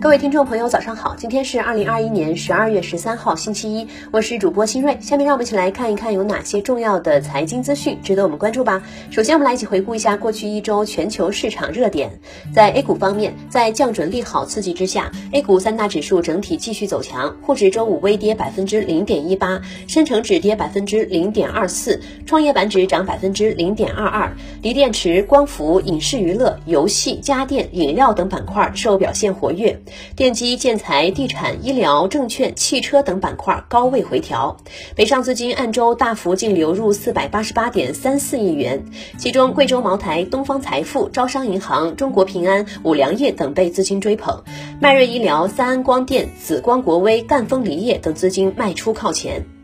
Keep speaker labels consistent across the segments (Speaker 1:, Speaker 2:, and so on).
Speaker 1: 各位听众朋友，早上好！今天是二零二一年十二月十三号，星期一，我是主播新瑞。下面让我们一起来看一看有哪些重要的财经资讯值得我们关注吧。首先，我们来一起回顾一下过去一周全球市场热点。在 A 股方面，在降准利好刺激之下，A 股三大指数整体继续走强，沪指周五微跌百分之零点一八，深成指跌百分之零点二四，创业板指涨百分之零点二二。锂电池、光伏、影视娱乐、游戏、家电、饮料等板块受表现活跃。电机、建材、地产、医疗、证券、汽车等板块高位回调，北上资金按周大幅净流入四百八十八点三四亿元，其中贵州茅台、东方财富、招商银行、中国平安、五粮液等被资金追捧，迈瑞医疗、三安光电、紫光国威、赣锋锂业等资金卖出靠前。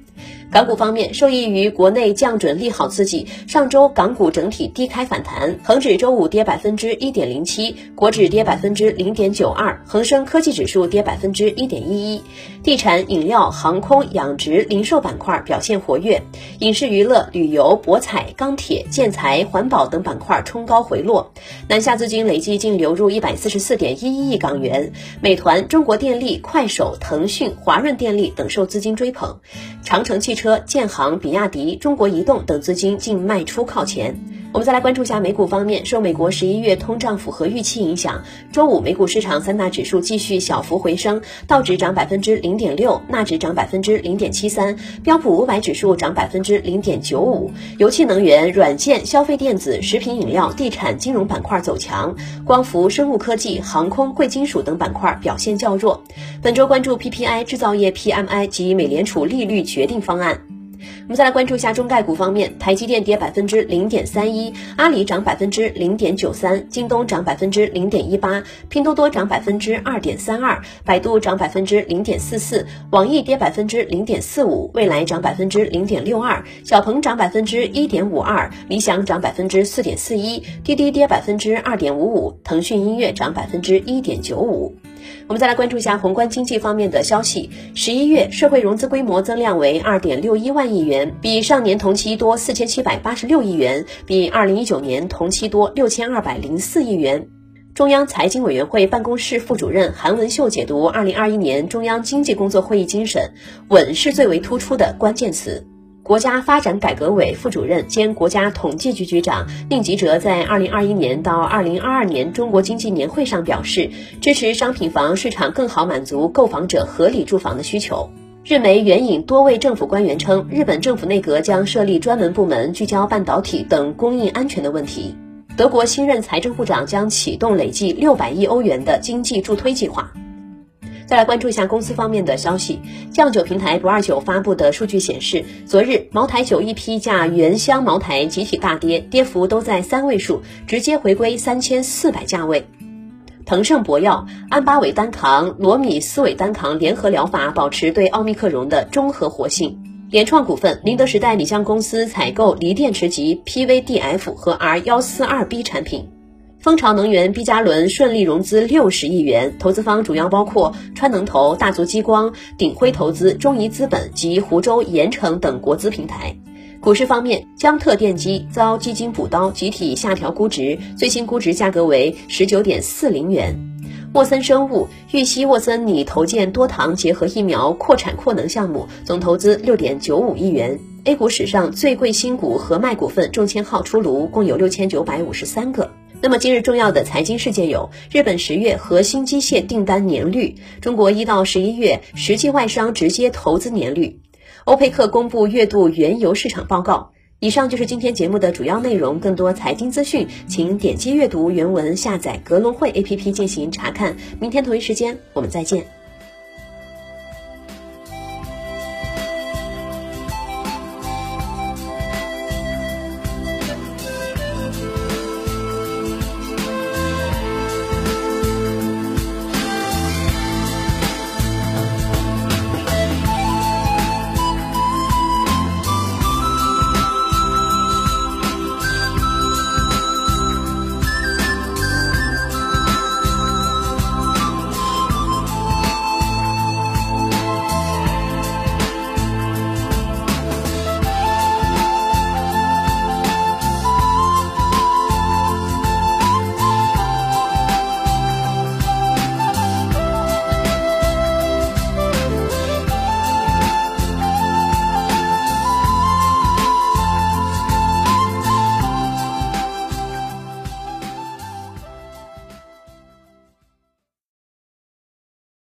Speaker 1: 港股方面，受益于国内降准利好刺激，上周港股整体低开反弹，恒指周五跌百分之一点零七，国指跌百分之零点九二，恒生科技指数跌百分之一点一一。地产、饮料、航空、养殖、零售板块表现活跃，影视娱乐、旅游、博彩、钢铁、建材、环保等板块冲高回落。南下资金累计净流入一百四十四点一一亿港元，美团、中国电力、快手、腾讯、华润电力等受资金追捧，长城汽。车、建行、比亚迪、中国移动等资金净卖出靠前。我们再来关注一下美股方面，受美国十一月通胀符合预期影响，周五美股市场三大指数继续小幅回升，道指涨百分之零点六，纳指涨百分之零点七三，标普五百指数涨百分之零点九五。油气、能源、软件、消费电子、食品饮料、地产、金融板块走强，光伏、生物科技、航空、贵金属等板块表现较弱。本周关注 PPI、制造业 PMI 及美联储利率决定方案。我们再来关注一下中概股方面，台积电跌百分之零点三一，阿里涨百分之零点九三，京东涨百分之零点一八，拼多多涨百分之二点三二，百度涨百分之零点四四，网易跌百分之零点四五，未来涨百分之零点六二，小鹏涨百分之一点五二，理想涨百分之四点四一，滴滴跌百分之二点五五，腾讯音乐涨百分之一点九五。我们再来关注一下宏观经济方面的消息。十一月社会融资规模增量为二点六一万亿元，比上年同期多四千七百八十六亿元，比二零一九年同期多六千二百零四亿元。中央财经委员会办公室副主任韩文秀解读二零二一年中央经济工作会议精神，稳是最为突出的关键词。国家发展改革委副主任兼国家统计局局长宁吉喆在二零二一年到二零二二年中国经济年会上表示，支持商品房市场更好满足购房者合理住房的需求。日媒援引多位政府官员称，日本政府内阁将设立专门部门，聚焦半导体等供应安全的问题。德国新任财政部长将启动累计六百亿欧元的经济助推计划。再来关注一下公司方面的消息，酱酒平台不二酒发布的数据显示，昨日茅台酒一批价原香茅台集体大跌，跌幅都在三位数，直接回归三千四百价位。腾盛博药、安巴韦单抗、罗米斯韦单抗联合疗法保持对奥密克戎的中和活性。联创股份、宁德时代拟向公司采购锂电池级 PVDF 和 R 幺四二 B 产品。蜂巢能源 B 加轮顺利融资六十亿元，投资方主要包括川能投、大族激光、鼎晖投资、中移资本及湖州盐城等国资平台。股市方面，江特电机遭基金补刀，集体下调估值，最新估值价格为十九点四零元。沃森生物预期沃森拟投建多糖结合疫苗扩产扩能项目，总投资六点九五亿元。A 股史上最贵新股和脉股份中签号出炉，共有六千九百五十三个。那么今日重要的财经事件有：日本十月核心机械订单年率，中国一到十一月实际外商直接投资年率，欧佩克公布月度原油市场报告。以上就是今天节目的主要内容。更多财经资讯，请点击阅读原文，下载格隆汇 APP 进行查看。明天同一时间，我们再见。